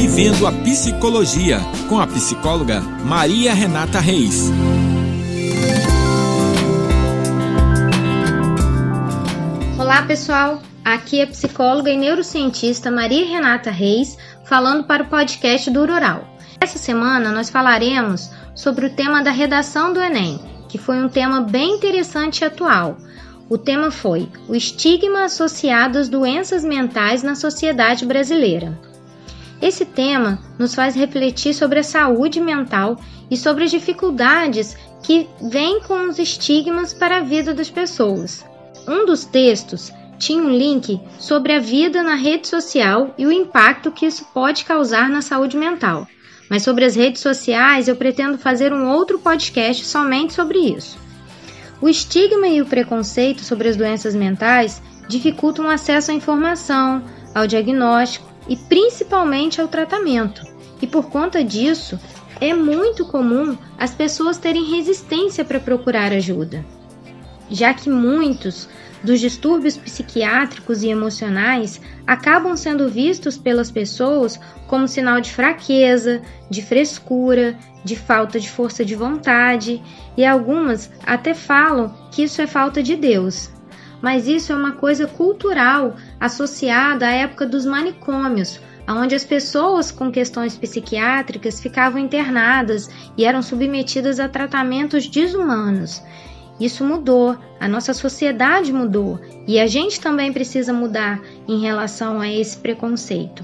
Vivendo a Psicologia, com a psicóloga Maria Renata Reis. Olá, pessoal. Aqui é a psicóloga e neurocientista Maria Renata Reis, falando para o podcast do Rural. Essa semana nós falaremos sobre o tema da redação do Enem, que foi um tema bem interessante e atual. O tema foi o estigma associado às doenças mentais na sociedade brasileira. Esse tema nos faz refletir sobre a saúde mental e sobre as dificuldades que vêm com os estigmas para a vida das pessoas. Um dos textos tinha um link sobre a vida na rede social e o impacto que isso pode causar na saúde mental. Mas sobre as redes sociais, eu pretendo fazer um outro podcast somente sobre isso. O estigma e o preconceito sobre as doenças mentais dificultam o acesso à informação, ao diagnóstico e principalmente ao tratamento. E por conta disso, é muito comum as pessoas terem resistência para procurar ajuda, já que muitos dos distúrbios psiquiátricos e emocionais acabam sendo vistos pelas pessoas como sinal de fraqueza, de frescura, de falta de força de vontade, e algumas até falam que isso é falta de Deus. Mas isso é uma coisa cultural associada à época dos manicômios, onde as pessoas com questões psiquiátricas ficavam internadas e eram submetidas a tratamentos desumanos. Isso mudou, a nossa sociedade mudou e a gente também precisa mudar em relação a esse preconceito.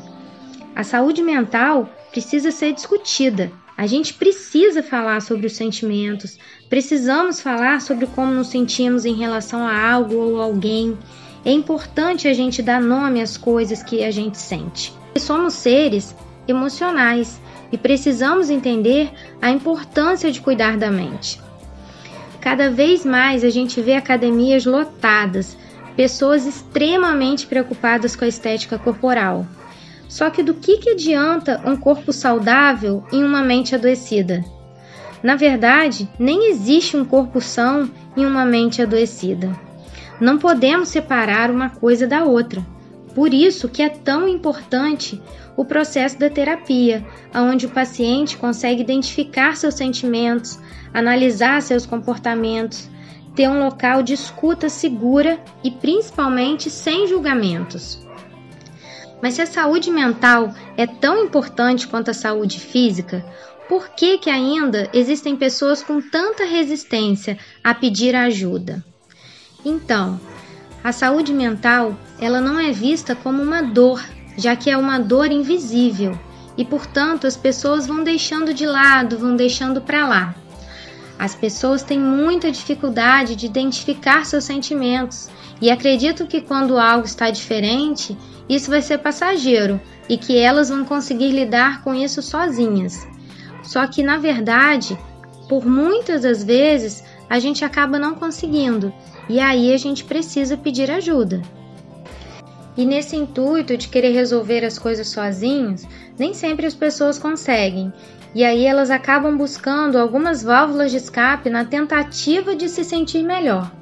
A saúde mental precisa ser discutida. A gente precisa falar sobre os sentimentos, precisamos falar sobre como nos sentimos em relação a algo ou alguém. É importante a gente dar nome às coisas que a gente sente. Somos seres emocionais e precisamos entender a importância de cuidar da mente. Cada vez mais a gente vê academias lotadas, pessoas extremamente preocupadas com a estética corporal. Só que do que, que adianta um corpo saudável em uma mente adoecida? Na verdade, nem existe um corpo são em uma mente adoecida. Não podemos separar uma coisa da outra. Por isso que é tão importante o processo da terapia, onde o paciente consegue identificar seus sentimentos, analisar seus comportamentos, ter um local de escuta segura e principalmente sem julgamentos. Mas se a saúde mental é tão importante quanto a saúde física, por que, que ainda existem pessoas com tanta resistência a pedir ajuda? Então, a saúde mental, ela não é vista como uma dor, já que é uma dor invisível, e portanto as pessoas vão deixando de lado, vão deixando para lá. As pessoas têm muita dificuldade de identificar seus sentimentos e acreditam que quando algo está diferente, isso vai ser passageiro e que elas vão conseguir lidar com isso sozinhas. Só que na verdade, por muitas das vezes, a gente acaba não conseguindo e aí a gente precisa pedir ajuda. E nesse intuito de querer resolver as coisas sozinhos, nem sempre as pessoas conseguem. E aí elas acabam buscando algumas válvulas de escape na tentativa de se sentir melhor.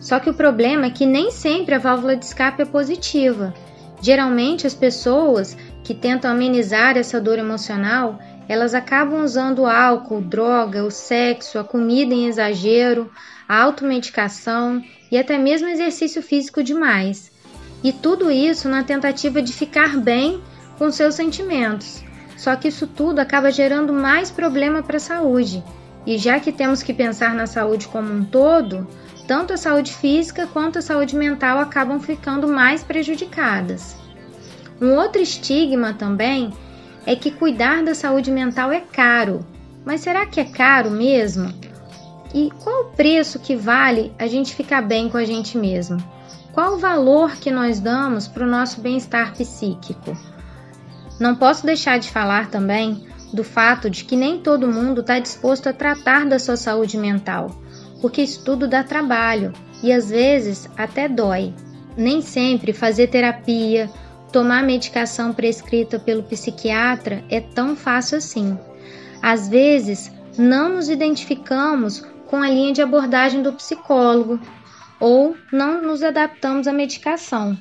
Só que o problema é que nem sempre a válvula de escape é positiva. Geralmente as pessoas que tentam amenizar essa dor emocional, elas acabam usando álcool, droga, o sexo, a comida em exagero, a automedicação e até mesmo exercício físico demais. E tudo isso na tentativa de ficar bem com seus sentimentos. Só que isso tudo acaba gerando mais problema para a saúde. E já que temos que pensar na saúde como um todo, tanto a saúde física quanto a saúde mental acabam ficando mais prejudicadas. Um outro estigma também é que cuidar da saúde mental é caro. Mas será que é caro mesmo? E qual o preço que vale a gente ficar bem com a gente mesmo? Qual o valor que nós damos para o nosso bem-estar psíquico? Não posso deixar de falar também do fato de que nem todo mundo está disposto a tratar da sua saúde mental, porque isso tudo dá trabalho e às vezes até dói. Nem sempre fazer terapia, tomar medicação prescrita pelo psiquiatra é tão fácil assim. Às vezes, não nos identificamos com a linha de abordagem do psicólogo ou não nos adaptamos à medicação.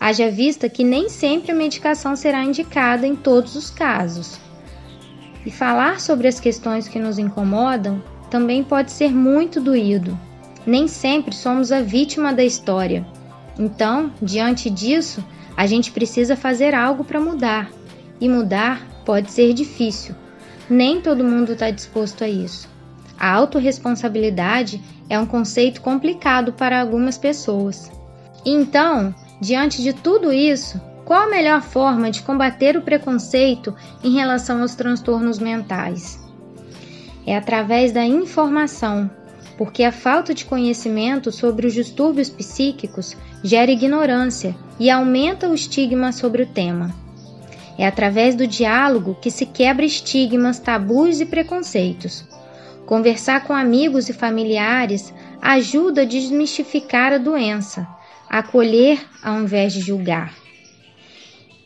haja vista que nem sempre a medicação será indicada em todos os casos. E falar sobre as questões que nos incomodam também pode ser muito doído. Nem sempre somos a vítima da história. Então, diante disso, a gente precisa fazer algo para mudar. E mudar pode ser difícil. Nem todo mundo está disposto a isso. A autorresponsabilidade é um conceito complicado para algumas pessoas. Então, Diante de tudo isso, qual a melhor forma de combater o preconceito em relação aos transtornos mentais? É através da informação, porque a falta de conhecimento sobre os distúrbios psíquicos gera ignorância e aumenta o estigma sobre o tema. É através do diálogo que se quebra estigmas, tabus e preconceitos. Conversar com amigos e familiares ajuda a desmistificar a doença acolher ao invés de julgar.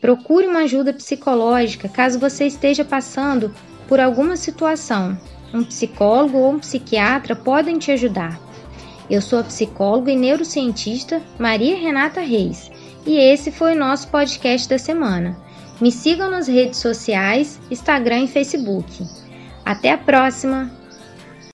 Procure uma ajuda psicológica caso você esteja passando por alguma situação. Um psicólogo ou um psiquiatra podem te ajudar. Eu sou a psicóloga e neurocientista Maria Renata Reis e esse foi o nosso podcast da semana. Me sigam nas redes sociais, Instagram e Facebook. Até a próxima!